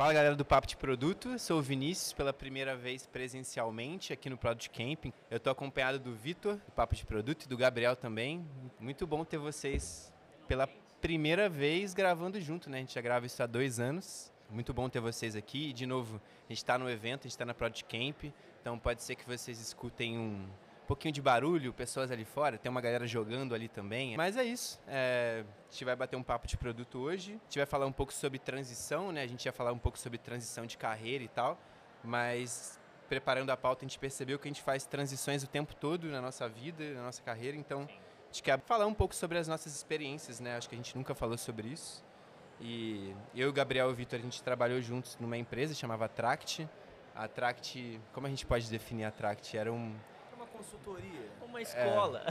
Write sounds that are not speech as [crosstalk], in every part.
Fala galera do Papo de Produto, sou o Vinícius pela primeira vez presencialmente aqui no Product Camping. Eu estou acompanhado do Vitor, do Papo de Produto, e do Gabriel também. Muito bom ter vocês pela primeira vez gravando junto, né? A gente já grava isso há dois anos. Muito bom ter vocês aqui. E, de novo, a gente está no evento, a gente está na Product Camp, então pode ser que vocês escutem um pouquinho de barulho, pessoas ali fora, tem uma galera jogando ali também. Mas é isso. É, a gente vai bater um papo de produto hoje. A gente vai falar um pouco sobre transição, né? A gente ia falar um pouco sobre transição de carreira e tal. Mas preparando a pauta, a gente percebeu que a gente faz transições o tempo todo na nossa vida, na nossa carreira. Então, a gente quer falar um pouco sobre as nossas experiências, né? Acho que a gente nunca falou sobre isso. E eu, o Gabriel e o Vitor, a gente trabalhou juntos numa empresa chamava Tract. A Tract, como a gente pode definir a Tract? Era um consultoria. Uma escola.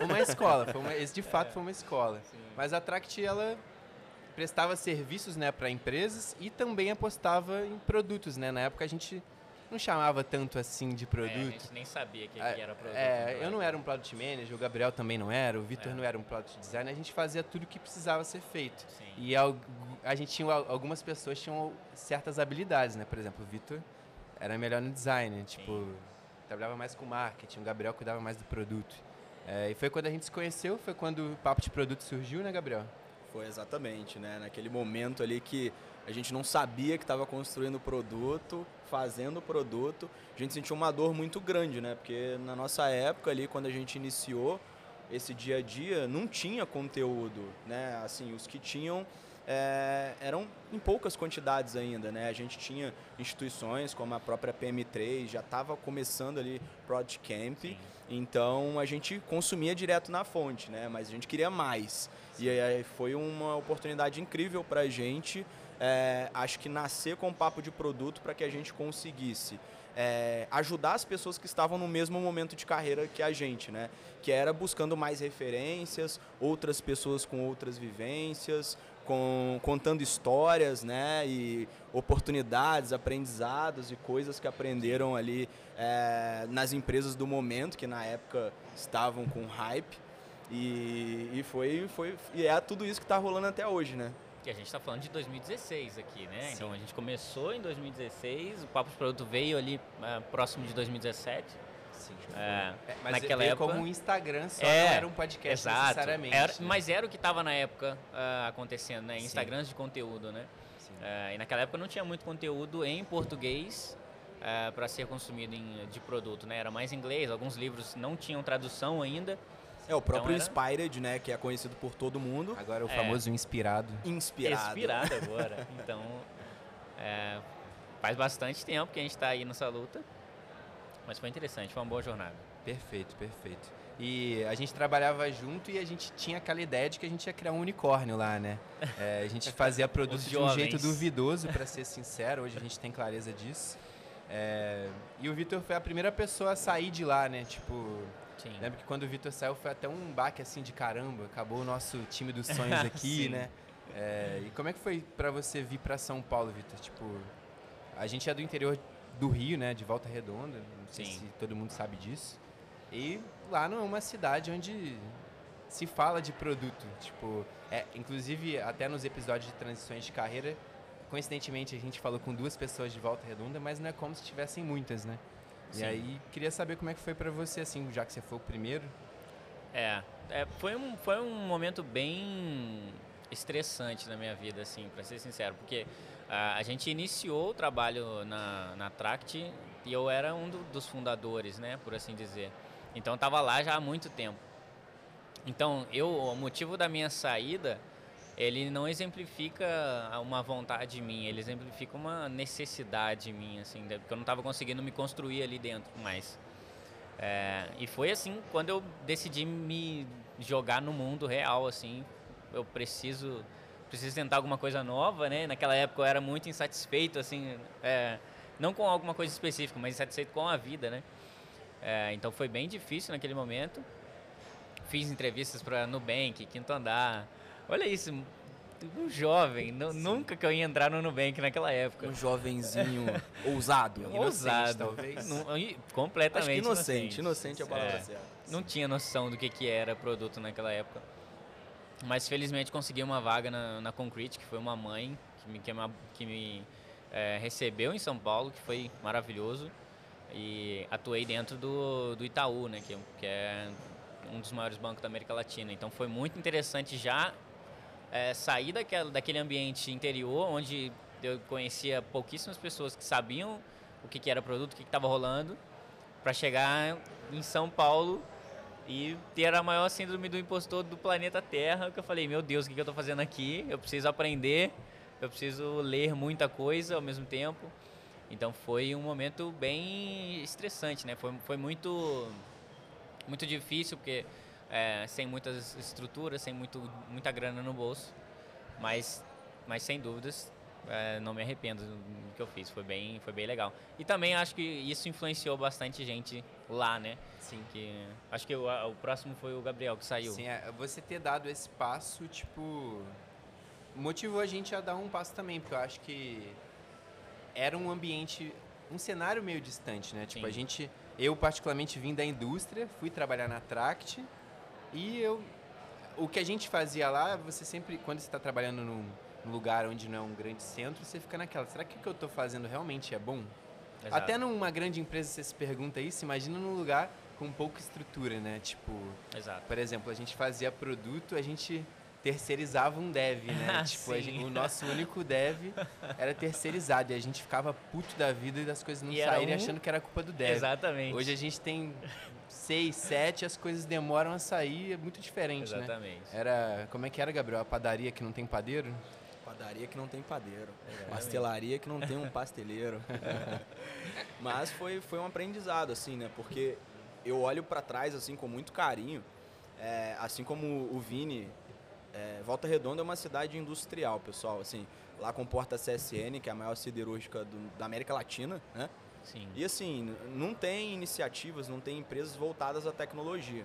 É, uma escola, foi uma, esse de fato é. foi uma escola. Sim. Mas a Tract, ela prestava serviços né, para empresas e também apostava em produtos. Né? Na época a gente não chamava tanto assim de produto. É, a gente nem sabia que, é, que era produto. É, eu não era um product manager, o Gabriel também não era, o Vitor é. não era um product designer, a gente fazia tudo o que precisava ser feito. Sim. E a, a gente tinha algumas pessoas tinham certas habilidades, né? Por exemplo, o Vitor era melhor no design, tipo, Sim trabalhava mais com marketing, o Gabriel cuidava mais do produto. É, e foi quando a gente se conheceu, foi quando o papo de produto surgiu, né, Gabriel? Foi exatamente, né? Naquele momento ali que a gente não sabia que estava construindo o produto, fazendo o produto, a gente sentiu uma dor muito grande, né? Porque na nossa época ali, quando a gente iniciou esse dia a dia, não tinha conteúdo, né? Assim, os que tinham é, eram em poucas quantidades ainda, né? A gente tinha instituições como a própria PM3, já estava começando ali Project Camp, Sim. então a gente consumia direto na fonte, né? Mas a gente queria mais. Sim. E aí foi uma oportunidade incrível para a gente, é, acho que nascer com um papo de produto para que a gente conseguisse é, ajudar as pessoas que estavam no mesmo momento de carreira que a gente, né? Que era buscando mais referências, outras pessoas com outras vivências, com, contando histórias, né? E oportunidades, aprendizados e coisas que aprenderam ali é, nas empresas do momento, que na época estavam com hype. E, e foi, foi e é tudo isso que está rolando até hoje, né? Que a gente está falando de 2016 aqui, né? Sim. Então a gente começou em 2016, o Papo de Produto veio ali é, próximo de 2017. Sim, é, é, mas naquela época como um Instagram só é, não era um podcast exato, necessariamente. Era, né? Mas era o que estava na época uh, acontecendo, né? Instagrams Sim. de conteúdo, né? Uh, e naquela época não tinha muito conteúdo em português uh, para ser consumido em, de produto, né? Era mais inglês, alguns livros não tinham tradução ainda. É, o próprio então era... Inspired, né? Que é conhecido por todo mundo. Agora o é. famoso inspirado. Inspirado. Inspirado agora. [laughs] então, é, faz bastante tempo que a gente está aí nessa luta. Mas foi interessante, foi uma boa jornada. Perfeito, perfeito. E a gente trabalhava junto e a gente tinha aquela ideia de que a gente ia criar um unicórnio lá, né? [laughs] É, a gente fazia produtos de um jeito duvidoso, para ser sincero. Hoje a gente tem clareza disso. É, e o Vitor foi a primeira pessoa a sair de lá, né? Tipo, Sim. Lembro que quando o Vitor saiu foi até um baque assim de caramba, acabou o nosso time dos sonhos [laughs] aqui, né? É, e como é que foi para você vir para São Paulo, Vitor? Tipo, a gente é do interior do Rio, né? De Volta Redonda, não sei Sim. se todo mundo sabe disso. E lá não é uma cidade onde se fala de produto. Tipo, é, inclusive até nos episódios de transições de carreira, coincidentemente a gente falou com duas pessoas de Volta Redonda, mas não é como se tivessem muitas, né? Sim. E aí, queria saber como é que foi para você, assim, já que você foi o primeiro. É, é, foi, um, foi um momento bem estressante na minha vida, assim, para ser sincero, porque a, a gente iniciou o trabalho na, na Tract e eu era um do, dos fundadores, né, por assim dizer. Então, estava lá já há muito tempo. Então, eu, o motivo da minha saída ele não exemplifica uma vontade minha, ele exemplifica uma necessidade minha, assim, porque eu não estava conseguindo me construir ali dentro mais. É, e foi assim, quando eu decidi me jogar no mundo real, assim, eu preciso preciso tentar alguma coisa nova, né? Naquela época eu era muito insatisfeito, assim, é, não com alguma coisa específica, mas insatisfeito com a vida, né? É, então foi bem difícil naquele momento. Fiz entrevistas para Nubank, Quinto Andar, Olha isso, um jovem, nunca que eu ia entrar no Nubank naquela época. Um jovenzinho [laughs] ousado. Ousado, talvez. Não, completamente Acho inocente. Inocente, inocente é a palavra é, certa. Não tinha noção do que, que era produto naquela época. Mas felizmente consegui uma vaga na, na Concrete, que foi uma mãe que me, que me, que me é, recebeu em São Paulo, que foi maravilhoso. E atuei dentro do, do Itaú, né, que, que é um dos maiores bancos da América Latina. Então foi muito interessante já é, sair daquela, daquele ambiente interior, onde eu conhecia pouquíssimas pessoas que sabiam o que, que era produto, o que estava rolando, para chegar em São Paulo e ter a maior síndrome do impostor do planeta Terra, que eu falei, meu Deus, o que, que eu estou fazendo aqui? Eu preciso aprender, eu preciso ler muita coisa ao mesmo tempo. Então foi um momento bem estressante, né? Foi, foi muito, muito difícil, porque é, sem muitas estruturas, sem muito, muita grana no bolso. Mas, mas sem dúvidas, é, não me arrependo do que eu fiz. Foi bem, foi bem legal. E também acho que isso influenciou bastante gente lá, né? Sim. Que, acho que o, o próximo foi o Gabriel que saiu. Sim, é, você ter dado esse passo, tipo, motivou a gente a dar um passo também, porque eu acho que era um ambiente, um cenário meio distante, né? Tipo, Sim. a gente, eu particularmente vim da indústria, fui trabalhar na Tract e eu, o que a gente fazia lá, você sempre, quando você está trabalhando num, num lugar onde não é um grande centro, você fica naquela, será que o que eu estou fazendo realmente é bom? Exato. Até numa grande empresa você se pergunta isso, imagina num lugar com pouca estrutura, né? Tipo, Exato. por exemplo, a gente fazia produto, a gente terceirizava um dev, [laughs] né? Tipo, gente- o nosso único dev era terceirizado e a gente ficava puto da vida e das coisas não E saírem um- achando que era culpa do dev. Exatamente. Hoje a gente tem seis, sete, as coisas demoram a sair, é muito diferente, né? Exatamente. Era, como é que era, Gabriel? A padaria que não tem padeiro? Padaria que não tem padeiro. Exatamente. Pastelaria que não tem um pasteleiro. [laughs] Mas foi, foi um aprendizado, assim, né? Porque eu olho para trás, assim, com muito carinho. É, assim como o Vini, é, Volta Redonda é uma cidade industrial, pessoal. Assim, lá comporta a CSN, que é a maior siderúrgica do- da América Latina, né? Sim. E assim, não tem iniciativas, não tem empresas voltadas à tecnologia.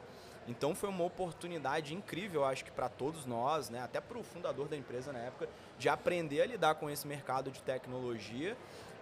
Então foi uma oportunidade incrível, acho que para todos nós, né, até para o fundador da empresa na época, de aprender a lidar com esse mercado de tecnologia,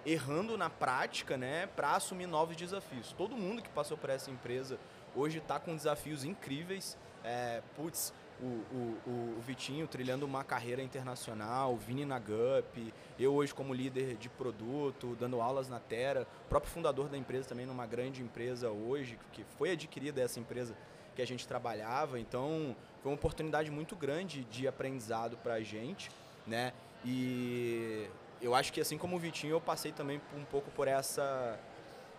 errando na prática, né, para assumir novos desafios. Todo mundo que passou por essa empresa hoje está com desafios incríveis. É, putz, o, o, o- o Vitinho trilhando uma carreira internacional, o Vini na GUP, eu hoje como líder de produto, dando aulas na Terra, o próprio fundador da empresa também numa grande empresa hoje, que foi adquirida essa empresa que a gente trabalhava, então foi uma oportunidade muito grande de aprendizado para a gente, né? E eu acho que assim como o Vitinho, eu passei também um pouco por essa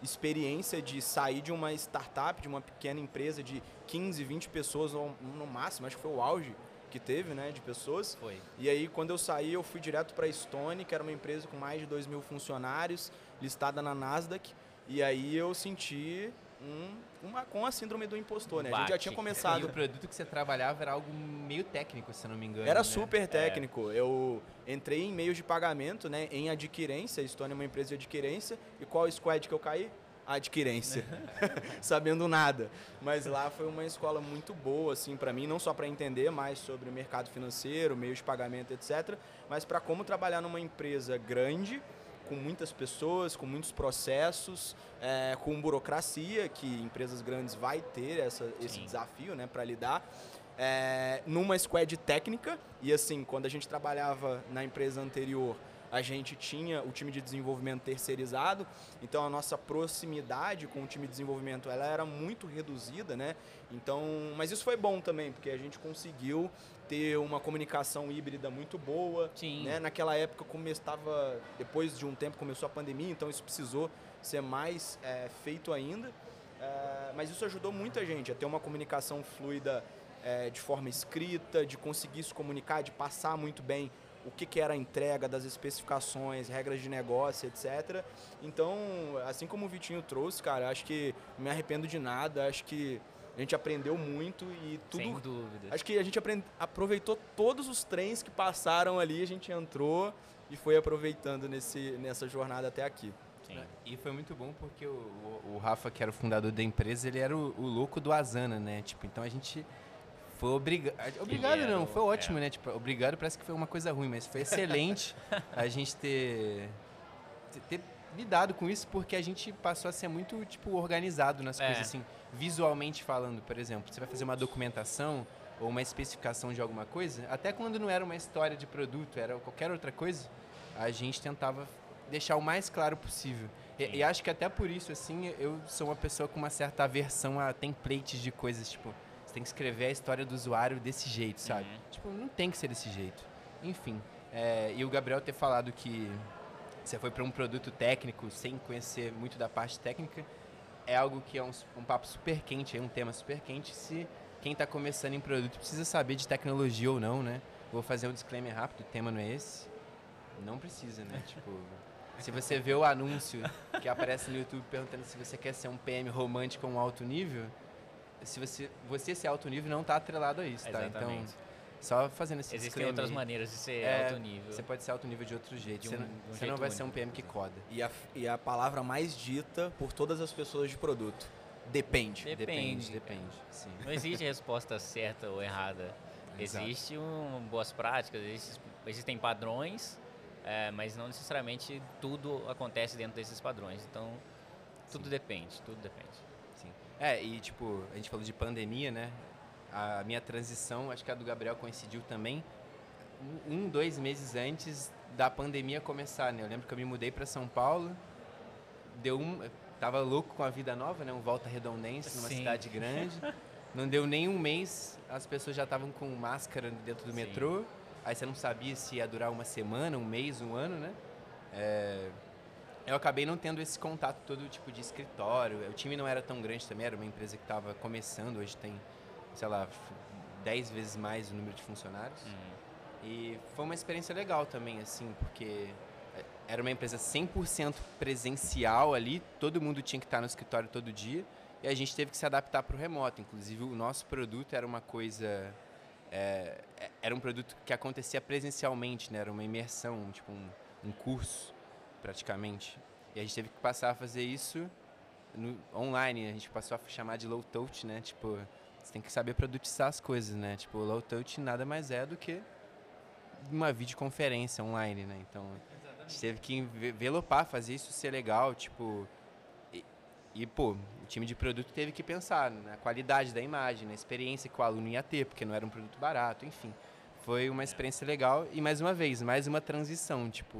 experiência de sair de uma startup, de uma pequena empresa de 15, 20 pessoas no máximo, acho que foi o auge que teve, né, de pessoas. Foi. E aí, quando eu saí, eu fui direto para a Stone, que era uma empresa com mais de 2 mil funcionários, listada na Nasdaq. E aí eu senti um, uma, com a síndrome do impostor, né? A gente já tinha E começado. o produto que você trabalhava era algo meio técnico, se eu não me engano. Era né? super técnico. Eu entrei em meios de pagamento, né, em adquirência. A Stone é uma empresa de adquirência. E qual squad que eu caí? Adquirência. [laughs] Sabendo nada. Mas lá foi uma escola muito boa, assim, para mim, não só para entender mais sobre o mercado financeiro, meios de pagamento, etc., mas para como trabalhar numa empresa grande, com muitas pessoas, com muitos processos, é, com burocracia, que empresas grandes vai ter essa, esse desafio, né, para lidar é, numa squad técnica. E assim, quando a gente trabalhava na empresa anterior, a gente tinha o time de desenvolvimento terceirizado, então a nossa proximidade com o time de desenvolvimento ela era muito reduzida, né? Então, mas isso foi bom também, porque a gente conseguiu ter uma comunicação híbrida muito boa, Sim. né? Naquela época estava, depois de um tempo começou a pandemia, então isso precisou ser mais é, feito ainda. É, mas isso ajudou muita gente a ter uma comunicação fluida é, de forma escrita, de conseguir se comunicar, de passar muito bem o que, que era a entrega das especificações, regras de negócio, etc. Então, assim como o Vitinho trouxe, cara, acho que não me arrependo de nada, acho que a gente aprendeu muito e tudo Sem dúvida. Acho que a gente aprend- aproveitou todos os trens que passaram ali, a gente entrou e foi aproveitando nesse, nessa jornada até aqui. Sim. E foi muito bom porque o, o- o Rafa, que era o fundador da empresa, ele era o, o louco do Asana, né? Tipo, então a gente foi obrigado. Obrigado não, foi ótimo, é. né? Tipo, obrigado parece que foi uma coisa ruim, mas foi excelente [laughs] a gente ter, ter, lidado com isso porque a gente passou a ser muito, tipo, organizado nas É. coisas, assim, visualmente falando, por exemplo. Você vai fazer uma documentação ou uma especificação de alguma coisa, até quando não era uma história de produto, era qualquer outra coisa, a gente tentava deixar o mais claro possível. E, e, acho que até por isso, assim, eu sou uma pessoa com uma certa aversão a templates de coisas, tipo, tem que escrever a história do usuário desse jeito, sabe? Uhum. Tipo, não tem que ser desse jeito. Enfim, é, e o Gabriel ter falado que você foi para um produto técnico sem conhecer muito da parte técnica, é algo que é um, um papo super quente, é um tema super quente. Se quem está começando em produto precisa saber de tecnologia ou não, né? Vou fazer um disclaimer rápido, o tema não é esse. Não precisa, né? [laughs] tipo, se você vê o anúncio que aparece no YouTube perguntando se você quer ser um PM romântico ou um alto nível, se você, você ser alto nível não está atrelado a isso, tá? Então, só fazendo esse Existem outras maneiras de ser é, alto nível. Você pode ser alto nível de outro jeito. De um, você, não, um você não, vai único. ser um PM que coda. E a, e a palavra mais dita por todas as pessoas de produto. Depende. Depende, depende. depende sim. Não existe resposta certa ou errada. [laughs] Existem um, boas práticas, existem, existem padrões, é, mas não necessariamente tudo acontece dentro desses padrões. Então, tudo sim. depende, tudo depende. É, e tipo, a gente falou de pandemia, né? A minha transição, acho que a do Gabriel coincidiu também, um, dois meses antes da pandemia começar, né? Eu lembro que eu me mudei para São Paulo, deu um, tava louco com a vida nova, né? Um volta redondense numa Sim. cidade grande. [laughs] Não deu nem um mês, as pessoas já estavam com máscara dentro do Sim. metrô. Aí você não sabia se ia durar uma semana, um mês, um ano, né? É... Eu acabei não tendo esse contato todo tipo de escritório. O time não era tão grande também, era uma empresa que estava começando, hoje tem, sei lá, 10 vezes mais o número de funcionários. Uhum. E foi uma experiência legal também, assim, porque era uma empresa 100% presencial ali, todo mundo tinha que estar no escritório todo dia e a gente teve que se adaptar para o remoto. Inclusive, o nosso produto era uma coisa. É, é, era um produto que acontecia presencialmente, né? era uma imersão, tipo um, um curso, praticamente. E a gente teve que passar a fazer isso no, online. A gente passou a chamar de low touch, né? Tipo, você tem que saber produtizar as coisas, né? Tipo, low touch nada mais é do que uma videoconferência online, né? Então, a gente teve que envelopar, fazer isso ser legal, tipo. E, e, pô, o time de produto teve que pensar na qualidade da imagem, na experiência que o aluno ia ter, porque não era um produto barato, enfim. Foi uma experiência legal e, mais uma vez, mais uma transição, tipo,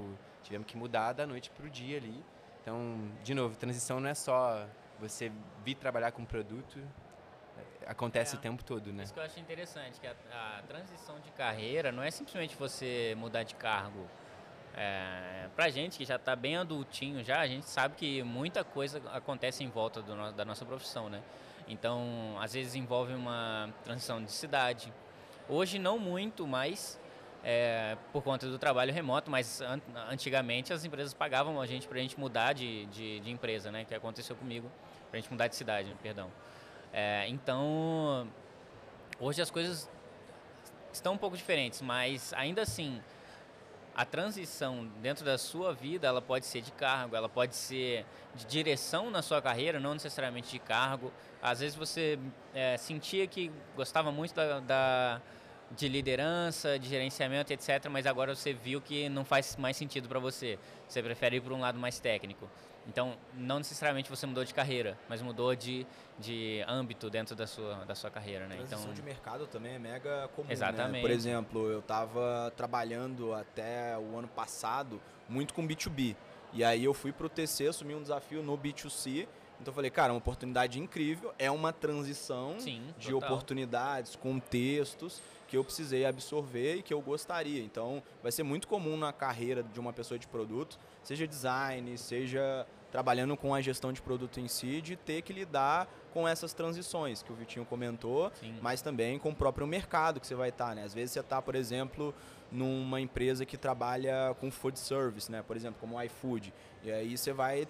tivemos que mudar da noite para o dia ali. Então, de novo, transição não é só você vir trabalhar com produto, acontece é, o tempo todo, né? Isso que eu acho interessante, que a, a, transição de carreira não é simplesmente você mudar de cargo é, pra gente que já está bem adultinho já, a gente sabe que muita coisa acontece em volta no, da nossa profissão, né? Então, às vezes envolve uma transição de cidade. Hoje não muito, mas é, por conta do trabalho remoto, mas an antigamente as empresas pagavam a gente para a gente mudar de, de, de, empresa, né? Que aconteceu comigo, para a gente mudar de cidade, perdão. É, então, hoje as coisas estão um pouco diferentes, mas ainda assim a transição dentro da sua vida, ela pode ser de cargo, ela pode ser de direção na sua carreira, não necessariamente de cargo. Às vezes você é, sentia que gostava muito da, da, de liderança, de gerenciamento, etc., mas agora você viu que não faz mais sentido para você. Você prefere ir para um lado mais técnico. Então, não necessariamente você mudou de carreira, mas mudou de, de âmbito dentro da sua, da sua carreira, né? Transição então, de mercado também é mega comum, Exatamente. Né? Por exemplo, eu estava trabalhando até o ano passado muito com B2B. E aí eu fui para o TC, assumi um desafio no B2C. Então eu falei, cara, uma oportunidade incrível, é uma transição Sim, de total. oportunidades, contextos que eu precisei absorver e que eu gostaria. Então, vai ser muito comum na carreira de uma pessoa de produto, seja design, seja trabalhando com a gestão de produto em si, de ter que lidar com essas transições que o Vitinho comentou, Sim. mas também com o próprio mercado que você vai estar, né? Às vezes você está, por exemplo, numa empresa que trabalha com food service, né? Por exemplo, como o iFood, e aí você vai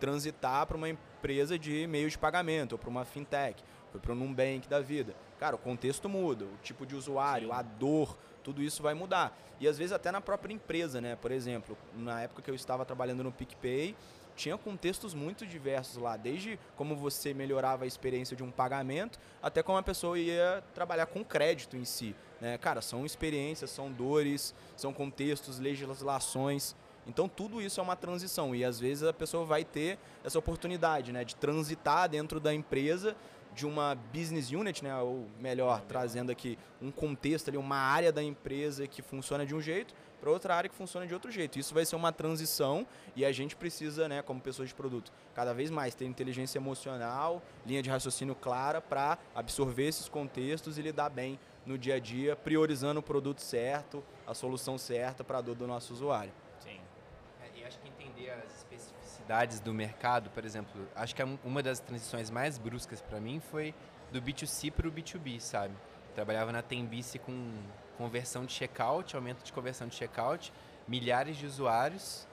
transitar para uma empresa de meio de pagamento ou para uma fintech, ou para um Nubank da vida. Cara, o contexto muda, o tipo de usuário, Sim. a dor, tudo isso vai mudar. E às vezes até na própria empresa, né? Por exemplo, na época que eu estava trabalhando no PicPay, tinha contextos muito diversos lá, desde como você melhorava a experiência de um pagamento, até como a pessoa ia trabalhar com crédito em si. Né? Cara, são experiências, são dores, são contextos, legislações. Então tudo isso é uma transição e às vezes a pessoa vai ter essa oportunidade né, de transitar dentro da empresa de uma business unit, né, ou melhor, trazendo aqui um contexto ali, uma área da empresa que funciona de um jeito para outra área que funciona de outro jeito. Isso vai ser uma transição e a gente precisa, né, como pessoas de produto, cada vez mais ter inteligência emocional, linha de raciocínio clara para absorver esses contextos e lidar bem no dia a dia, priorizando o produto certo, a solução certa para a dor do nosso usuário. Sim. É, e acho que entender as especificidades do mercado, por exemplo, acho que é uma das transições mais bruscas para mim foi do B2C para o B2B, sabe? Trabalhava na Tembice com conversão de checkout, aumento de conversão de checkout, milhares de usuários.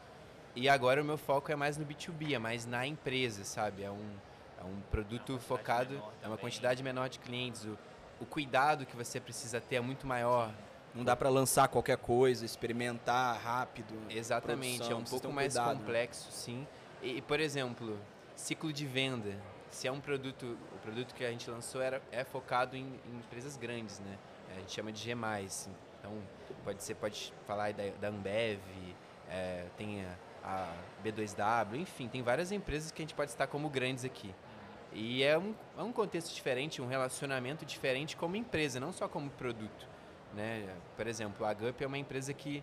E agora o meu foco é mais no B2B, é mais na empresa, sabe? É um, é um produto é focado, é uma quantidade menor de clientes. O, o cuidado que você precisa ter é muito maior. Não dá para lançar qualquer coisa, experimentar rápido. Exatamente, produção, é um pouco um mais cuidado, né? complexo, né? sim. E, por exemplo, ciclo de venda. Se é um produto, o produto que a gente lançou era, é focado em, em empresas grandes, né? A gente chama de G+. Então, pode ser, pode falar da, da Ambev, é, tem a, a, B2W, enfim, tem várias empresas que a gente pode estar como grandes aqui. E é um, é um contexto diferente, um relacionamento diferente como empresa, não só como produto. Né? Por exemplo, a GUP é uma empresa que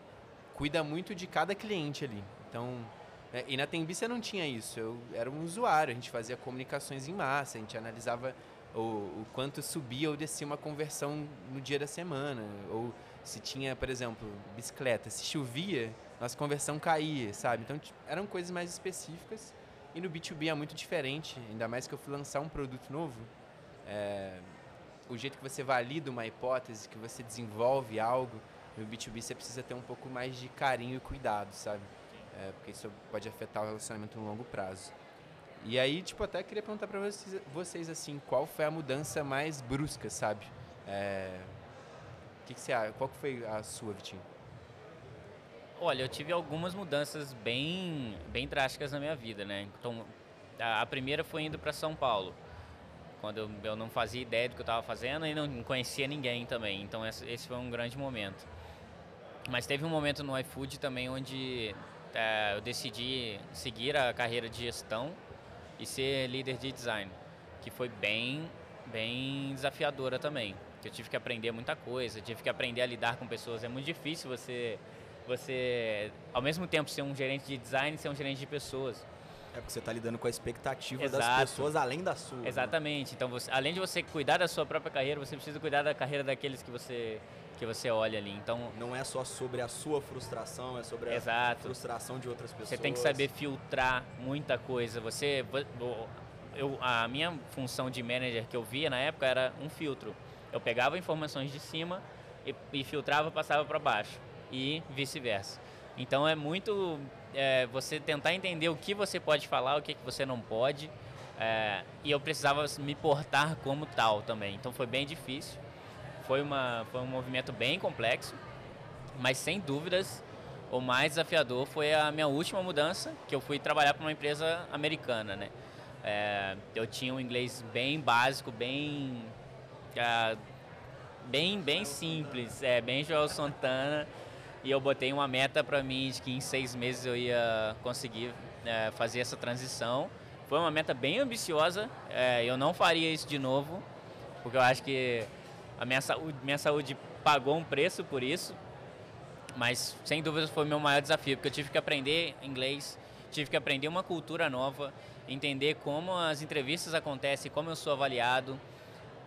cuida muito de cada cliente ali. Então, é, e na Tembisa não tinha isso. Eu era um usuário, a gente fazia comunicações em massa, a gente analisava o, o quanto subia ou descia uma conversão no dia da semana. Ou se tinha, por exemplo, bicicleta, se chovia, nossa conversão caía, sabe? Então eram coisas mais específicas. E no B2B é muito diferente, ainda mais que eu fui lançar um produto novo. É, o jeito que você valida uma hipótese, que você desenvolve algo, no B2B você precisa ter um pouco mais de carinho e cuidado, sabe? É, porque isso pode afetar o relacionamento no longo prazo. E aí, tipo, até queria perguntar para vocês, vocês, assim, qual foi a mudança mais brusca, sabe? É... Que que você, qual que foi a sua, Vitinho? Olha, eu tive algumas mudanças bem, bem drásticas na minha vida, né? Então, a, primeira foi indo para São Paulo, quando eu, eu, não fazia ideia do que eu estava fazendo e não conhecia ninguém também. Então, esse foi um grande momento. Mas teve um momento no iFood também onde é, eu decidi seguir a carreira de gestão e ser líder de design, que foi bem, bem desafiadora também. Eu tive que aprender muita coisa, tive que aprender a lidar com pessoas. É muito difícil você, você ao mesmo tempo, ser um gerente de design e ser um gerente de pessoas. É porque você está lidando com a expectativa Exato. das pessoas além da sua. Né? Exatamente. Né? Então, você, além de você cuidar da sua própria carreira, você precisa cuidar da carreira daqueles que você que você olha ali. Então não é só sobre a sua frustração, é sobre Exato. a frustração de outras pessoas. Você tem que saber filtrar muita coisa. Você eu, a minha função de manager que eu via na época era um filtro. Eu pegava informações de cima e, e filtrava, passava para baixo e vice-versa. Então é muito é, você tentar entender o que você pode falar, o que, que você não pode. É, e eu precisava me portar como tal também. Então foi bem difícil. Foi, uma, foi um movimento bem complexo, mas sem dúvidas o mais desafiador foi a minha última mudança, que eu fui trabalhar para uma empresa americana, né? É, eu tinha um inglês bem básico, bem é, bem bem simples, é bem Joel Santana e eu botei uma meta para mim de que em seis meses eu ia conseguir é, fazer essa transição. Foi uma meta bem ambiciosa, é, eu não faria isso de novo, porque eu acho que a minha saúde, minha saúde pagou um preço por isso, mas sem dúvida foi meu maior desafio, porque eu tive que aprender inglês, tive que aprender uma cultura nova, entender como as entrevistas acontecem, como eu sou avaliado,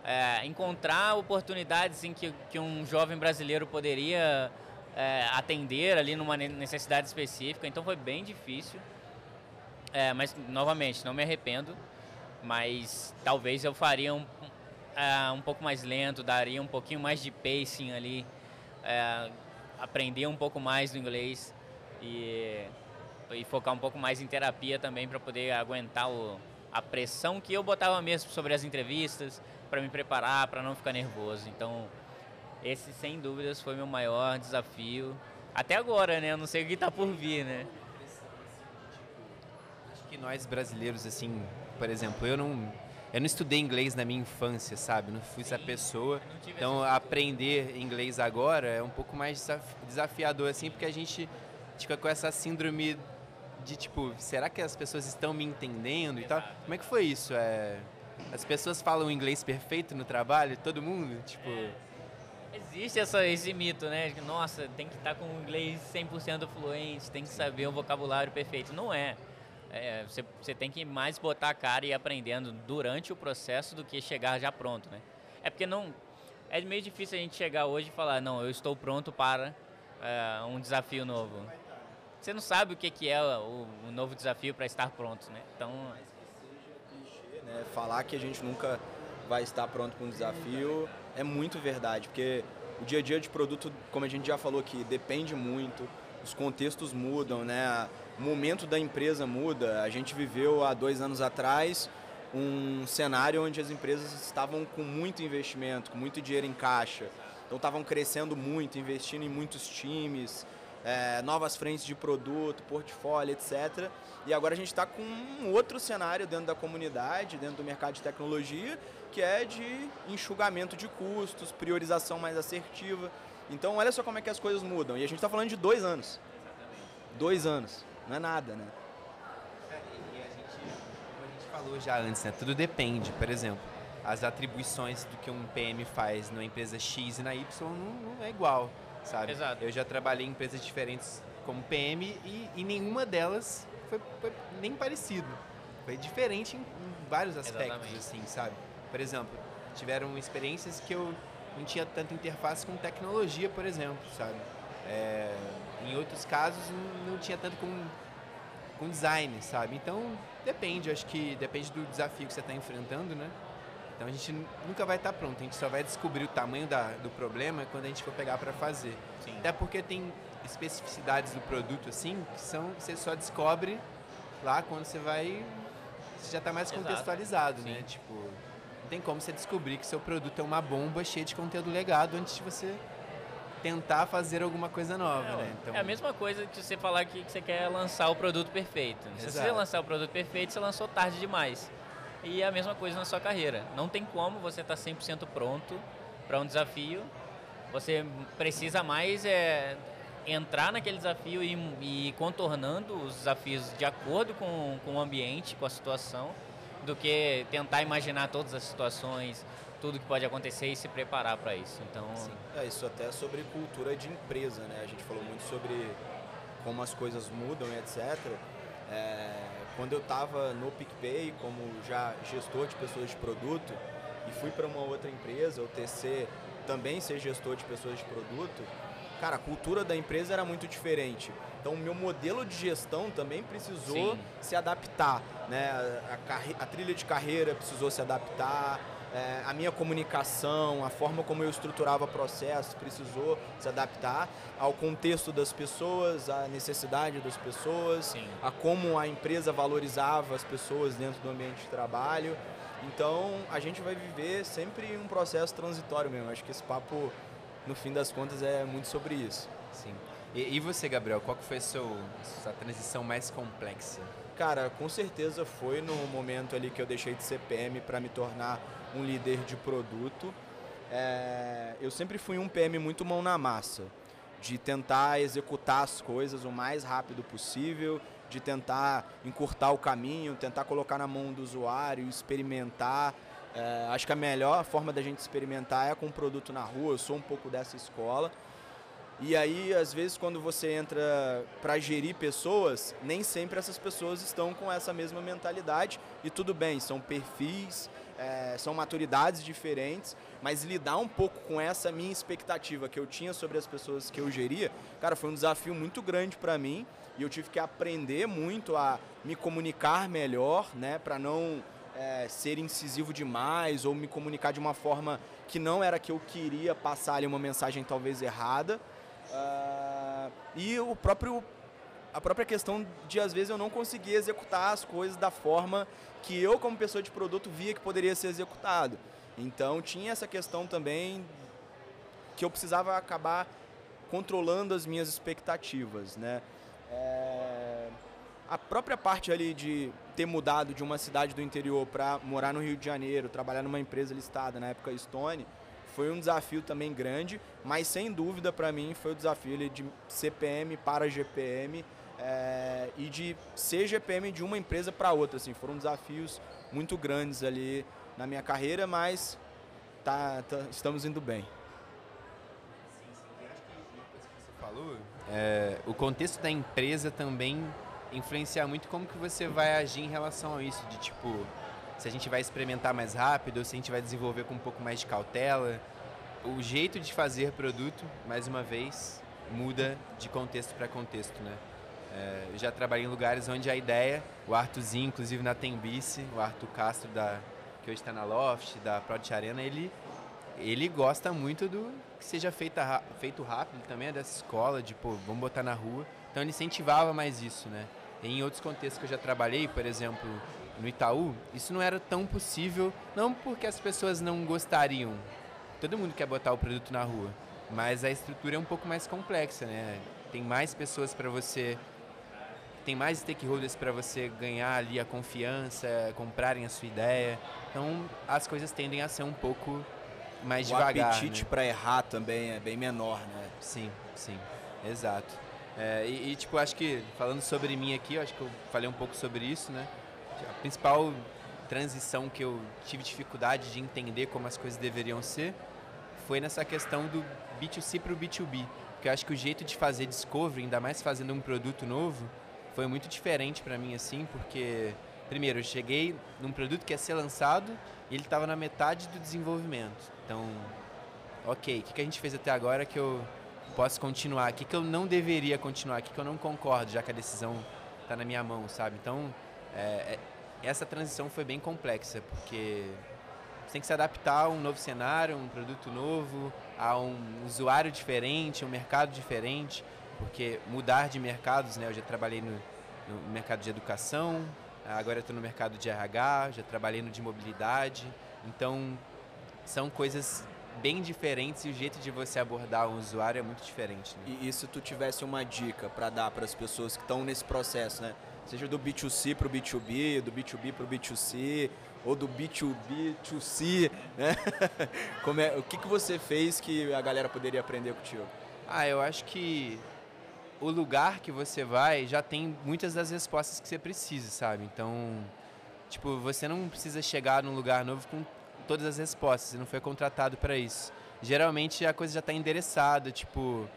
é, encontrar oportunidades em que, que um jovem brasileiro poderia é, atender ali numa necessidade específica. Então foi bem difícil, é, mas novamente não me arrependo, mas talvez eu faria um, uh, um pouco mais lento, daria um pouquinho mais de pacing ali, uh, aprender um pouco mais do inglês e, e focar um pouco mais em terapia também para poder aguentar o, a pressão que eu botava mesmo sobre as entrevistas, para me preparar, para não ficar nervoso. Então, esse sem dúvidas foi meu maior desafio. Até agora, né? Eu não sei o que está por vir, né? Acho que nós brasileiros, assim, por exemplo, eu não eu não estudei inglês na minha infância, sabe? Não fui Sim, essa pessoa. Então, aprender inglês agora é um pouco mais desafiador, assim, porque a gente fica com essa síndrome de tipo, será que as pessoas estão me entendendo e tal? Como é que foi isso? É, As pessoas falam inglês perfeito no trabalho, todo mundo, tipo... É. Existe essa, esse mito, né? Nossa, tem que estar com o inglês 100% fluente, tem que saber um vocabulário perfeito. Não é. É você, você tem que mais botar a cara e ir aprendendo durante o processo do que chegar já pronto, né? É porque não... É meio difícil a gente chegar hoje e falar, não, eu estou pronto para é, um desafio novo. Você não sabe o que, que é o, o novo desafio para estar pronto, né? Então... Né? Falar que a gente nunca vai estar pronto para um desafio é muito verdade, porque o dia a dia de produto, como a gente já falou aqui, depende muito, os contextos mudam, né? Momento da empresa muda. A gente viveu há dois anos atrás um cenário onde as empresas estavam com muito investimento, com muito dinheiro em caixa. Então estavam crescendo muito, investindo em muitos times, é, novas frentes de produto, portfólio, etc. E agora a gente está com um outro cenário dentro da comunidade, dentro do mercado de tecnologia, que é de enxugamento de custos, priorização mais assertiva. Então, olha só como é que as coisas mudam. E a gente está falando de dois anos. Dois anos. Não é nada, né? É, e a gente, como a gente falou já antes, né? Tudo depende. Por exemplo, as atribuições do que um PM faz numa empresa X e na Y não, não é igual, sabe? Exato. Eu já trabalhei em empresas diferentes como PM e, e nenhuma delas foi, foi, nem parecido. Foi diferente em, em vários aspectos, Exatamente. assim, sabe? Por exemplo, tiveram experiências que eu não tinha tanta interface com tecnologia, por exemplo, sabe? É, em outros casos, não tinha tanto com, com design, sabe? Então, depende, acho que depende do desafio que você está enfrentando, né? Então, a gente nunca vai estar tá pronto, a gente só vai descobrir o tamanho da, do problema quando a gente for pegar para fazer. Sim. Até porque tem especificidades do produto, assim, que são, você só descobre lá quando você vai... Você já está mais Exato. contextualizado, né? Sim. né? Tipo, tem como você descobrir que seu produto é uma bomba cheia de conteúdo legado antes de você tentar fazer alguma coisa nova, é, né? Então... É a mesma coisa que você falar que você quer lançar o produto perfeito. Se você lançar o produto perfeito, você lançou tarde demais. E é a mesma coisa na sua carreira. Não tem como você estar tá 100% pronto para um desafio. Você precisa mais é, entrar naquele desafio e, e contornando os desafios de acordo com, com o ambiente, com a situação do que tentar imaginar todas as situações, tudo que pode acontecer e se preparar para isso. Então, é isso até sobre cultura de empresa, né? A gente falou muito sobre como as coisas mudam e etc. É, quando eu estava no PicPay como já gestor de pessoas de produto e fui para uma outra empresa, o TC também ser gestor de pessoas de produto, cara, a cultura da empresa era muito diferente. Então, o meu modelo de gestão também precisou Sim. se adaptar. Né? A, a, a, trilha de carreira precisou se adaptar, é, a minha comunicação, a forma como eu estruturava processos precisou se adaptar ao contexto das pessoas, à necessidade das pessoas, Sim. a como a empresa valorizava as pessoas dentro do ambiente de trabalho. Então, a gente vai viver sempre um processo transitório mesmo. Acho que esse papo no fim das contas é muito sobre isso. Sim. E, e você, Gabriel, qual que foi a sua, sua transição mais complexa? Cara, com certeza foi no momento ali que eu deixei de ser PM para me tornar um líder de produto. É, eu sempre fui um PM muito mão na massa, de tentar executar as coisas o mais rápido possível, de tentar encurtar o caminho, tentar colocar na mão do usuário, experimentar. É, acho que a melhor forma da gente experimentar é com o produto na rua. Eu sou um pouco dessa escola. E aí, às vezes, quando você entra para gerir pessoas, nem sempre essas pessoas estão com essa mesma mentalidade. E tudo bem, são perfis, é, são maturidades diferentes, mas lidar um pouco com essa minha expectativa que eu tinha sobre as pessoas que eu geria, cara, foi um desafio muito grande para mim. E eu tive que aprender muito a me comunicar melhor, né, para não é, ser incisivo demais ou me comunicar de uma forma que não era que eu queria passar ali uma mensagem talvez errada. Uh, e o próprio a própria questão de às vezes eu não conseguir executar as coisas da forma que eu como pessoa de produto via que poderia ser executado. Então tinha essa questão também que eu precisava acabar controlando as minhas expectativas, né? É a própria parte ali de ter mudado de uma cidade do interior para morar no Rio de Janeiro, trabalhar numa empresa listada na época Stone, foi um desafio também grande, mas sem dúvida para mim foi o desafio de CPM para GPM é, e de ser GPM de uma empresa para outra. Assim, foram desafios muito grandes ali na minha carreira, mas tá, tá estamos indo bem. Você falou, é, o contexto da empresa também influencia muito como que você vai agir em relação a isso, de tipo, se a gente vai experimentar mais rápido, ou se a gente vai desenvolver com um pouco mais de cautela. O jeito de fazer produto, mais uma vez, muda de contexto para contexto, né? É, eu já trabalhei em lugares onde a ideia, o Arthurzinho, inclusive na Tembice, o Arthur Castro, da, que hoje está na Loft, da Product Arena, ele, ele gosta muito do que seja feita, feito rápido também, é dessa escola, de, pô, vamos botar na rua. Então ele incentivava mais isso, né? Em outros contextos que eu já trabalhei, por exemplo, no Itaú, isso não era tão possível, não porque as pessoas não gostariam. Todo mundo quer botar o produto na rua, mas a estrutura é um pouco mais complexa, né? Tem mais pessoas para você tem mais stakeholders para você ganhar ali a confiança, comprarem a sua ideia. Então as coisas tendem a ser um pouco mais o devagar. O apetite né? para errar também é bem menor, né? Sim, sim, exato. É, e, e, tipo, acho que falando sobre mim aqui, acho que eu falei um pouco sobre isso, né? A principal transição que eu tive dificuldade de entender como as coisas deveriam ser foi nessa questão do B2C para o B2B. Porque eu acho que o jeito de fazer discovery, ainda mais fazendo um produto novo, foi muito diferente para mim assim, porque primeiro eu cheguei num produto que ia ser lançado e ele estava na metade do desenvolvimento. Então, ok, o que, que a gente fez até agora que eu posso continuar? O que, que eu não deveria continuar? O que, que eu não concordo, já que a decisão está na minha mão, sabe? Então, é, essa transição foi bem complexa, porque você tem que se adaptar a um novo cenário, um produto novo, a um usuário diferente, um mercado diferente porque mudar de mercados, né? Eu já trabalhei no, no mercado de educação, agora estou no mercado de RH, já trabalhei no de mobilidade, então são coisas bem diferentes e o jeito de você abordar o usuário é muito diferente. Né? E, e se tu tivesse uma dica para dar para as pessoas que estão nesse processo, né? Seja do B2C para o B2B, do B2B para o B2C, ou do B2B to C, né? [laughs] Como é, o que, que você fez que a galera poderia aprender contigo? Ah, eu acho que o lugar que você vai já tem muitas das respostas que você precisa, sabe? Então, tipo, você não precisa chegar num lugar novo com todas as respostas, você não foi contratado para isso. Geralmente a coisa já está endereçada, tipo,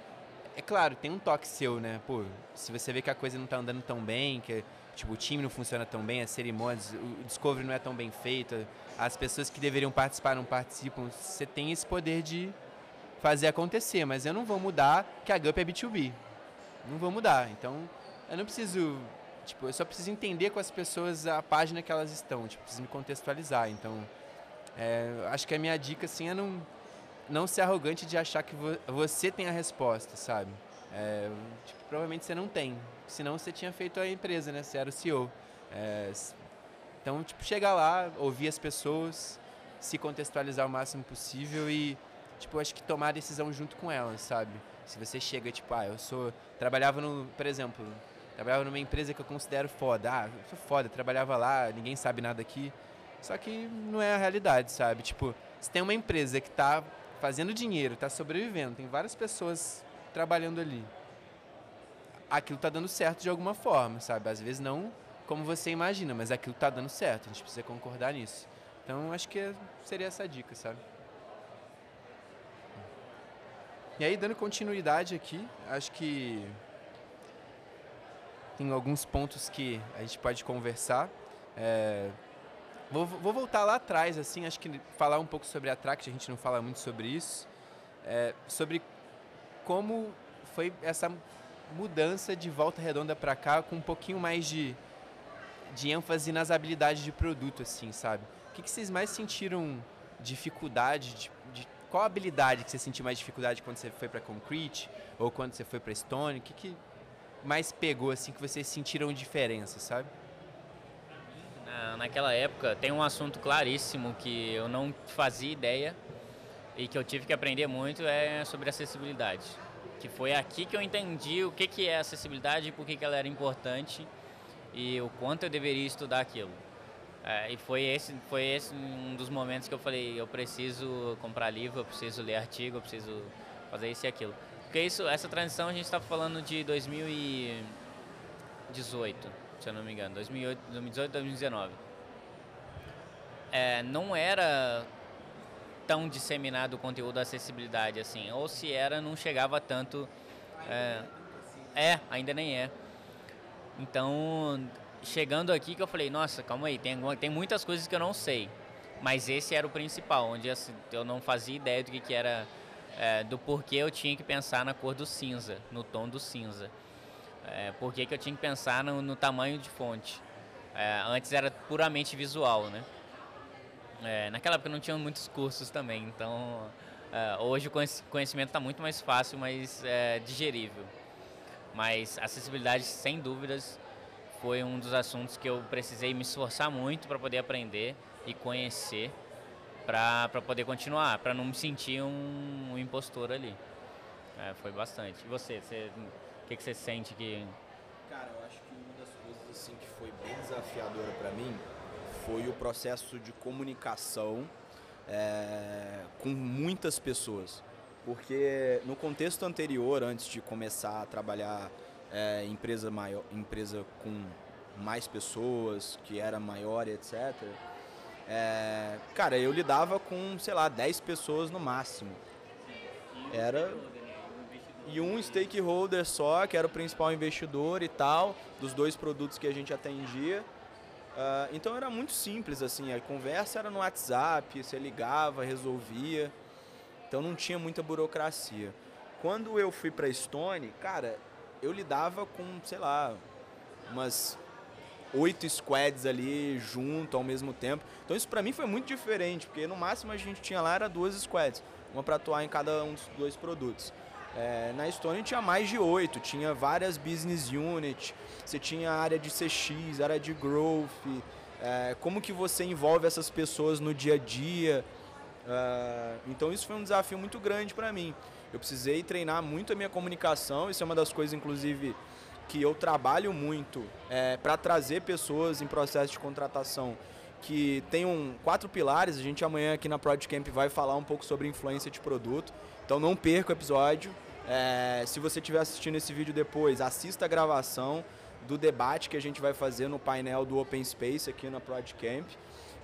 é claro, tem um toque seu, né? Pô, se você vê que a coisa não está andando tão bem, que tipo, o time não funciona tão bem, as cerimônias, o discovery não é tão bem feito, as pessoas que deveriam participar não participam, você tem esse poder de fazer acontecer, mas eu não vou mudar que a GUP é B2B não vou mudar. Então, eu não preciso, tipo, eu só preciso entender com as pessoas a página que elas estão, tipo, preciso me contextualizar. Então, é, acho que a minha dica, assim, é não, não ser arrogante de achar que vo você tem a resposta, sabe? É, tipo, provavelmente você não tem, senão você tinha feito a empresa, né? Você era o CEO. É, então, tipo, chegar lá, ouvir as pessoas, se contextualizar o máximo possível e, tipo, acho que tomar a decisão junto com elas, sabe? Se você chega, tipo, ah, eu sou. Trabalhava no. Por exemplo, trabalhava numa empresa que eu considero foda. Ah, eu sou foda, trabalhava lá, ninguém sabe nada aqui. Só que não é a realidade, sabe? Tipo, se tem uma empresa que está fazendo dinheiro, está sobrevivendo, tem várias pessoas trabalhando ali. Aquilo está dando certo de alguma forma, sabe? Às vezes não como você imagina, mas aquilo está dando certo. A gente precisa concordar nisso. Então, acho que seria essa dica, sabe? E aí, dando continuidade aqui, acho que tem alguns pontos que a gente pode conversar. É, vou, vou, voltar lá atrás, assim, acho que falar um pouco sobre a Tract, a gente não fala muito sobre isso, é, sobre como foi essa mudança de volta redonda para cá com um pouquinho mais de, de ênfase nas habilidades de produto, assim, sabe? O que, que vocês mais sentiram dificuldade de, qual habilidade que você sentiu mais dificuldade quando você foi para Concrete ou quando você foi para Stone? O que, que mais pegou assim que vocês sentiram diferença, sabe? Na, naquela época tem um assunto claríssimo que eu não fazia ideia e que eu tive que aprender muito é sobre acessibilidade. Que foi aqui que eu entendi o que, que é acessibilidade e por que, que ela era importante e o quanto eu deveria estudar aquilo. É, e foi esse, foi esse um dos momentos que eu falei, eu preciso comprar livro, eu preciso ler artigo, eu preciso fazer isso e aquilo. Porque isso, essa transição a gente está falando de 2018, se eu não me engano, 2008, 2018, 2019. é, não era tão disseminado o conteúdo da acessibilidade assim, ou se era, não chegava tanto. É, é, ainda nem é. Então, chegando aqui que eu falei, nossa, calma aí, tem, tem muitas coisas que eu não sei. Mas esse era o principal, onde assim, eu não fazia ideia do que, que era, é, do porquê eu tinha que pensar na cor do cinza, no tom do cinza. É, por que, eu tinha que pensar no, no tamanho de fonte. É, antes era puramente visual, né? É, naquela época não tinha muitos cursos também, então é, hoje o conhecimento está muito mais fácil, mas é, digerível. Mas acessibilidade, sem dúvidas, foi um dos assuntos que eu precisei me esforçar muito para poder aprender e conhecer para poder continuar, para não me sentir um, um impostor ali. É, foi bastante. E você, você o que, que você sente que... Cara, eu acho que uma das coisas assim que foi bem desafiadora para mim foi o processo de comunicação é, com muitas pessoas. Porque no contexto anterior, antes de começar a trabalhar é, empresa maior, empresa com mais pessoas, que era maior, etc. É, cara, eu lidava com, sei lá, 10 pessoas no máximo. Era e um stakeholder só, que era o principal investidor e tal, dos dois produtos que a gente atendia. Uh, então era muito simples, assim, a conversa era no WhatsApp, você ligava, resolvia. Então não tinha muita burocracia. Quando eu fui para Stone, cara, eu lidava com, sei lá, umas oito squads ali junto ao mesmo tempo. Então isso para mim foi muito diferente, porque no máximo a gente tinha lá era duas squads, uma para atuar em cada um dos dois produtos. É, na Estônia tinha mais de oito, tinha várias business units, você tinha área de CX, área de growth, é, como que você envolve essas pessoas no dia a dia. É, então isso foi um desafio muito grande para mim. Eu precisei treinar muito a minha comunicação, isso é uma das coisas, inclusive, que eu trabalho muito é, para trazer pessoas em processo de contratação que tenham quatro pilares. A gente amanhã aqui na Project Camp vai falar um pouco sobre influência de produto. Então não perca o episódio. É, se você estiver assistindo esse vídeo depois, assista a gravação do debate que a gente vai fazer no painel do Open Space aqui na Project Camp.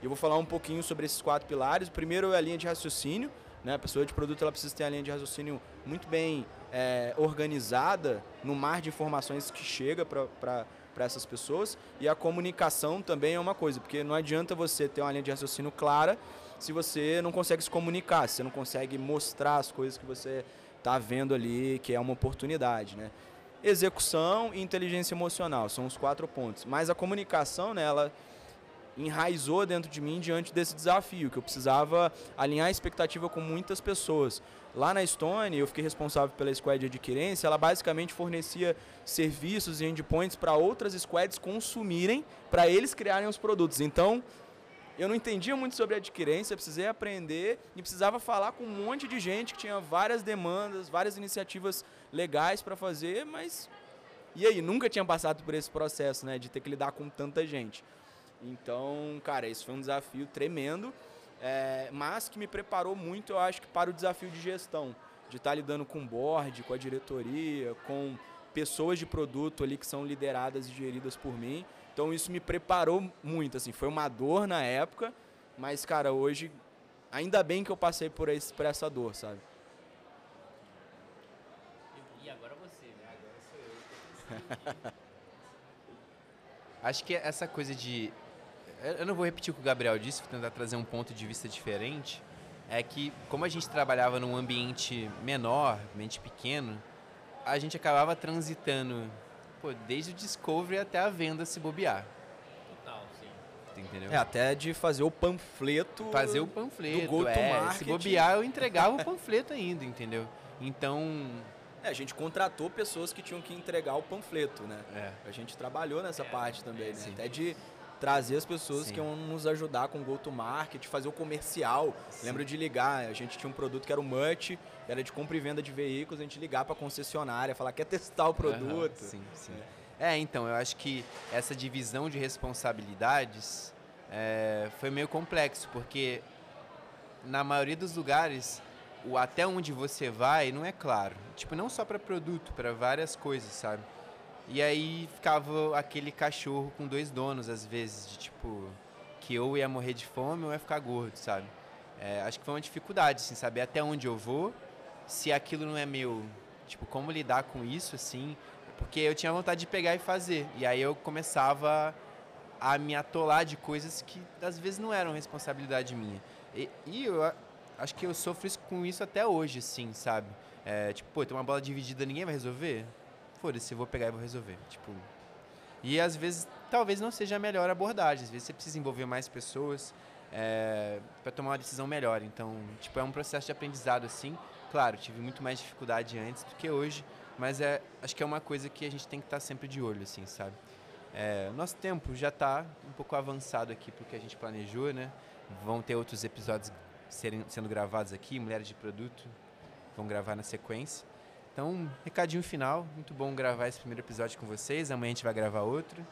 Eu vou falar um pouquinho sobre esses quatro pilares. O primeiro é a linha de raciocínio. Né? A pessoa de produto ela precisa ter a linha de raciocínio muito bem é, organizada no mar de informações que chega para essas pessoas. E a comunicação também é uma coisa, porque não adianta você ter uma linha de raciocínio clara se você não consegue se comunicar, se você não consegue mostrar as coisas que você está vendo ali que é uma oportunidade, né? Execução e inteligência emocional são os quatro pontos. Mas a comunicação, né, ela enraizou dentro de mim diante desse desafio, que eu precisava alinhar a expectativa com muitas pessoas. Lá na Stone, eu fiquei responsável pela squad de adquirência, ela basicamente fornecia serviços e endpoints para outras squads consumirem, para eles criarem os produtos. Então, eu não entendia muito sobre adquirência, precisei aprender e precisava falar com um monte de gente que tinha várias demandas, várias iniciativas legais para fazer, mas e aí, nunca tinha passado por esse processo, né, de ter que lidar com tanta gente. Então, cara, isso foi um desafio tremendo, é, mas que me preparou muito, eu acho que para o desafio de gestão, de estar lidando com o board, com a diretoria, com pessoas de produto ali que são lideradas e geridas por mim. Então isso me preparou muito, assim, foi uma dor na época, mas cara, hoje ainda bem que eu passei por, esse, por essa dor, sabe? E agora você, né? Agora sou eu. [laughs] Acho que essa coisa de eu não vou repetir o que o Gabriel disse, vou tentar trazer um ponto de vista diferente. É que, como a gente trabalhava num ambiente menor, ambiente pequeno, a gente acabava transitando pô, desde o discovery até a venda se bobear. Total, sim. Entendeu? É, até de fazer o panfleto. Fazer o panfleto. Do go é, se bobear, eu [laughs] entregava o panfleto ainda, entendeu? Então. É, a gente contratou pessoas que tinham que entregar o panfleto, né? É. A gente trabalhou nessa é, parte também, né? Sim. Até de trazer as pessoas Sim. que iam nos ajudar com o go-to-market, fazer o comercial. Sim. Lembro de ligar, a gente tinha um produto que era o Much, era de compra e venda de veículos, a gente ligar para a concessionária, falar quer testar o produto. Aham, sim, sim. É. então, eu acho que essa divisão de responsabilidades é, foi meio complexo, porque na maioria dos lugares, o até onde você vai não é claro. Tipo, não só para produto, para várias coisas, sabe? E aí ficava aquele cachorro com dois donos, às vezes, de tipo, que eu ia morrer de fome ou ia ficar gordo, sabe? É, acho que foi uma dificuldade, assim, saber até onde eu vou, se aquilo não é meu, tipo, como lidar com isso, assim, porque eu tinha vontade de pegar e fazer, e aí eu começava a me atolar de coisas que às vezes não eram responsabilidade minha. E, e eu acho que eu sofro com isso até hoje, assim, sabe? É, tipo, pô, tem uma bola dividida, ninguém vai resolver? Foda-se, eu vou pegar e vou resolver. Tipo, e às vezes talvez não seja a melhor abordagem, às vezes você precisa envolver mais pessoas, é, para tomar uma decisão melhor. Então, tipo, é um processo de aprendizado assim. Claro, tive muito mais dificuldade antes do que hoje, mas é, acho que é uma coisa que a gente tem que estar sempre de olho, assim, sabe? É, nosso tempo já está um pouco avançado aqui para o que a gente planejou, né? Vão ter outros episódios serem, sendo gravados aqui, Mulheres de Produto, vão gravar na sequência. Então, recadinho final, muito bom gravar esse primeiro episódio com vocês. Amanhã a gente vai gravar outro.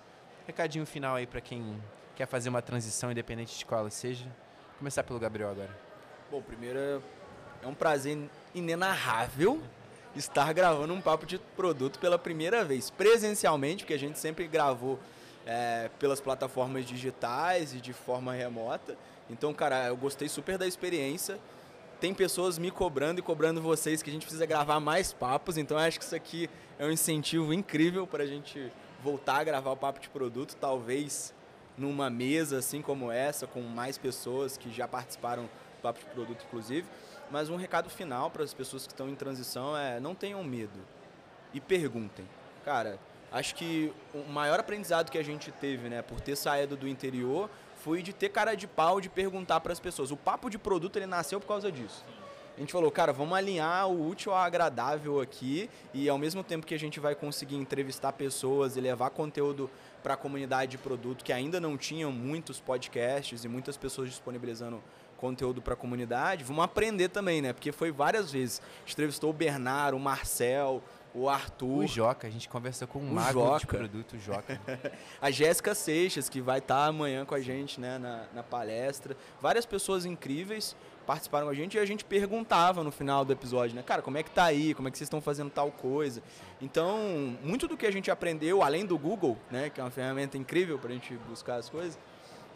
Recadinho final aí para quem quer fazer uma transição, independente de qual seja. Vou começar pelo Gabriel agora. Bom, primeiro é um prazer inenarrável estar gravando um papo de produto pela primeira vez, presencialmente, porque a gente sempre gravou é, pelas plataformas digitais e de forma remota. Então, cara, eu gostei super da experiência. Tem pessoas me cobrando e cobrando vocês que a gente precisa gravar mais papos, então acho que isso aqui é um incentivo incrível para a gente voltar a gravar o papo de produto, talvez numa mesa assim como essa, com mais pessoas que já participaram do Papo de Produto, inclusive. Mas um recado final para as pessoas que estão em transição é não tenham medo e perguntem. Cara, acho que o maior aprendizado que a gente teve, né, por ter saído do interior, foi de ter cara de pau de perguntar para as pessoas. O papo de produto ele nasceu por causa disso. A gente falou, cara, vamos alinhar o útil ao agradável aqui e ao mesmo tempo que a gente vai conseguir entrevistar pessoas e levar conteúdo para a comunidade de produto que ainda não tinham muitos podcasts e muitas pessoas disponibilizando conteúdo para a comunidade, vamos aprender também, né? Porque foi várias vezes. A gente entrevistou o Bernardo, o Marcel, o Arthur. O Joca, a gente conversou com um o mago Joca. de produto, o Joca. [laughs] a Jéssica Seixas, que vai estar tá amanhã com a gente né, na, na palestra. Várias pessoas incríveis participaram com a gente e a gente perguntava no final do episódio, né? Cara, como é que tá aí? Como é que vocês estão fazendo tal coisa? Então, muito do que a gente aprendeu, além do Google, né? Que é uma ferramenta incrível para a gente buscar as coisas,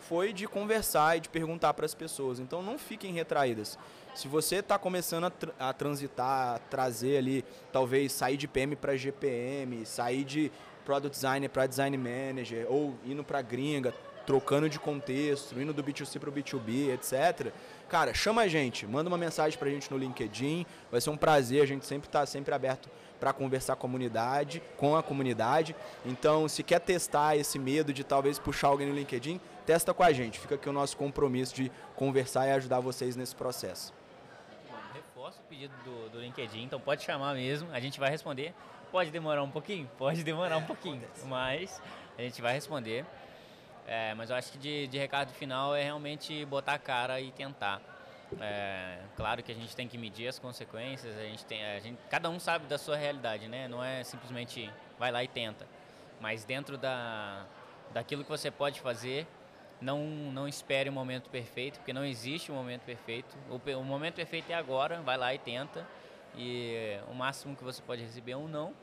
foi de conversar e de perguntar para as pessoas. Então, não fiquem retraídas. Se você está começando a, tr a, transitar, a trazer ali, talvez sair de PM para GPM, sair de Product Designer para Design Manager, ou indo para gringa, trocando de contexto, indo do B2C para o B2B, etc. Cara, chama a gente, manda uma mensagem para a gente no LinkedIn, vai ser um prazer, a gente sempre está sempre aberto para conversar com a comunidade, com a comunidade. Então, se quer testar esse medo de talvez puxar alguém no LinkedIn, testa com a gente. Fica aqui o nosso compromisso de conversar e ajudar vocês nesse processo. Reforço o pedido do, do LinkedIn, então pode chamar mesmo, a gente vai responder. Pode demorar um pouquinho? Pode demorar um pouquinho, mas a gente vai responder. É, mas eu acho que de, de, recado final é realmente botar a cara e tentar. É, claro que a gente tem que medir as consequências, a gente tem, a gente, cada um sabe da sua realidade, né? Não é simplesmente vai lá e tenta. Mas dentro da, daquilo que você pode fazer, não, não espere o momento perfeito, porque não existe um momento perfeito. O, o momento perfeito é agora, vai lá e tenta. E o máximo que você pode receber é um não,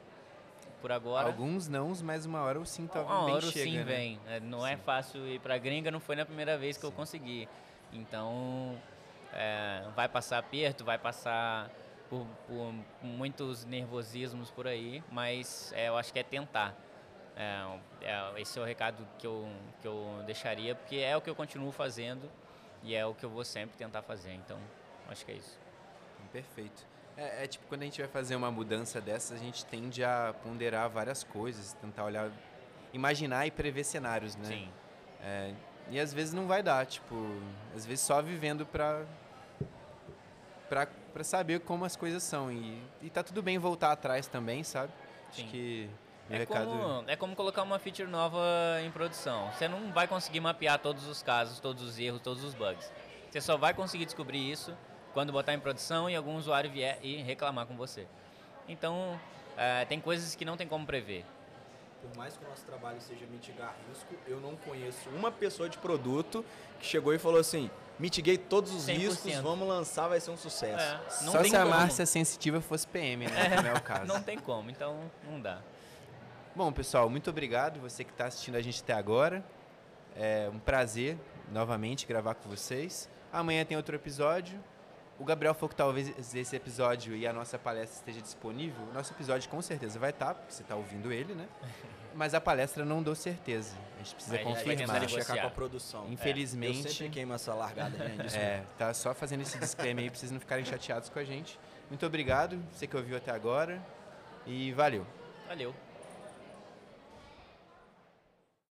por agora. Alguns não, mas uma hora o sim tá uma hora chega, o sim né? vem. É, não é sim. é fácil ir para gringa, não foi na primeira vez que sim. eu consegui. Então, é, vai passar aperto, vai passar por, por, muitos nervosismos por aí, mas é, eu acho que é tentar. É, é, esse é o recado que eu, que eu deixaria, porque é o que eu continuo fazendo e é o que eu vou sempre tentar fazer. Então, acho que é isso. Perfeito. É, é, tipo, quando a gente vai fazer uma mudança dessas, a gente tende a ponderar várias coisas, tentar olhar, imaginar e prever cenários, né? Sim. É, e às vezes não vai dar, tipo, às vezes só vivendo pra, pra, pra saber como as coisas são. E, e tá tudo bem voltar atrás também, sabe? Sim. Acho que é, recado... como, é como colocar uma feature nova em produção. Você não vai conseguir mapear todos os casos, todos os erros, todos os bugs. Você só vai conseguir descobrir isso quando botar em produção e algum usuário vier e reclamar com você. Então, é, tem coisas que não tem como prever. Por mais que o nosso trabalho seja mitigar risco, eu não conheço uma pessoa de produto que chegou e falou assim: mitiguei todos os 100%. riscos, vamos lançar, vai ser um sucesso. É, Só se a Márcia sensitiva fosse PM, né? É, não é o caso. [laughs] Não tem como, então não dá. Bom, pessoal, muito obrigado você que está assistindo a gente até agora. É um prazer novamente gravar com vocês. Amanhã tem outro episódio. O Gabriel falou que talvez esse episódio e a nossa palestra esteja disponível. O nosso episódio com certeza vai estar, porque você está ouvindo ele, né? [laughs] Mas a palestra não dou certeza. A gente precisa Aí a gente vai confirmar. checar com a produção. Infelizmente. Eu sempre queimo essa largada, gente. desculpa. É, tá só fazendo esse disclaimer aí pra vocês não ficarem chateados com a gente. Muito obrigado, você que ouviu até agora. E valeu. Valeu.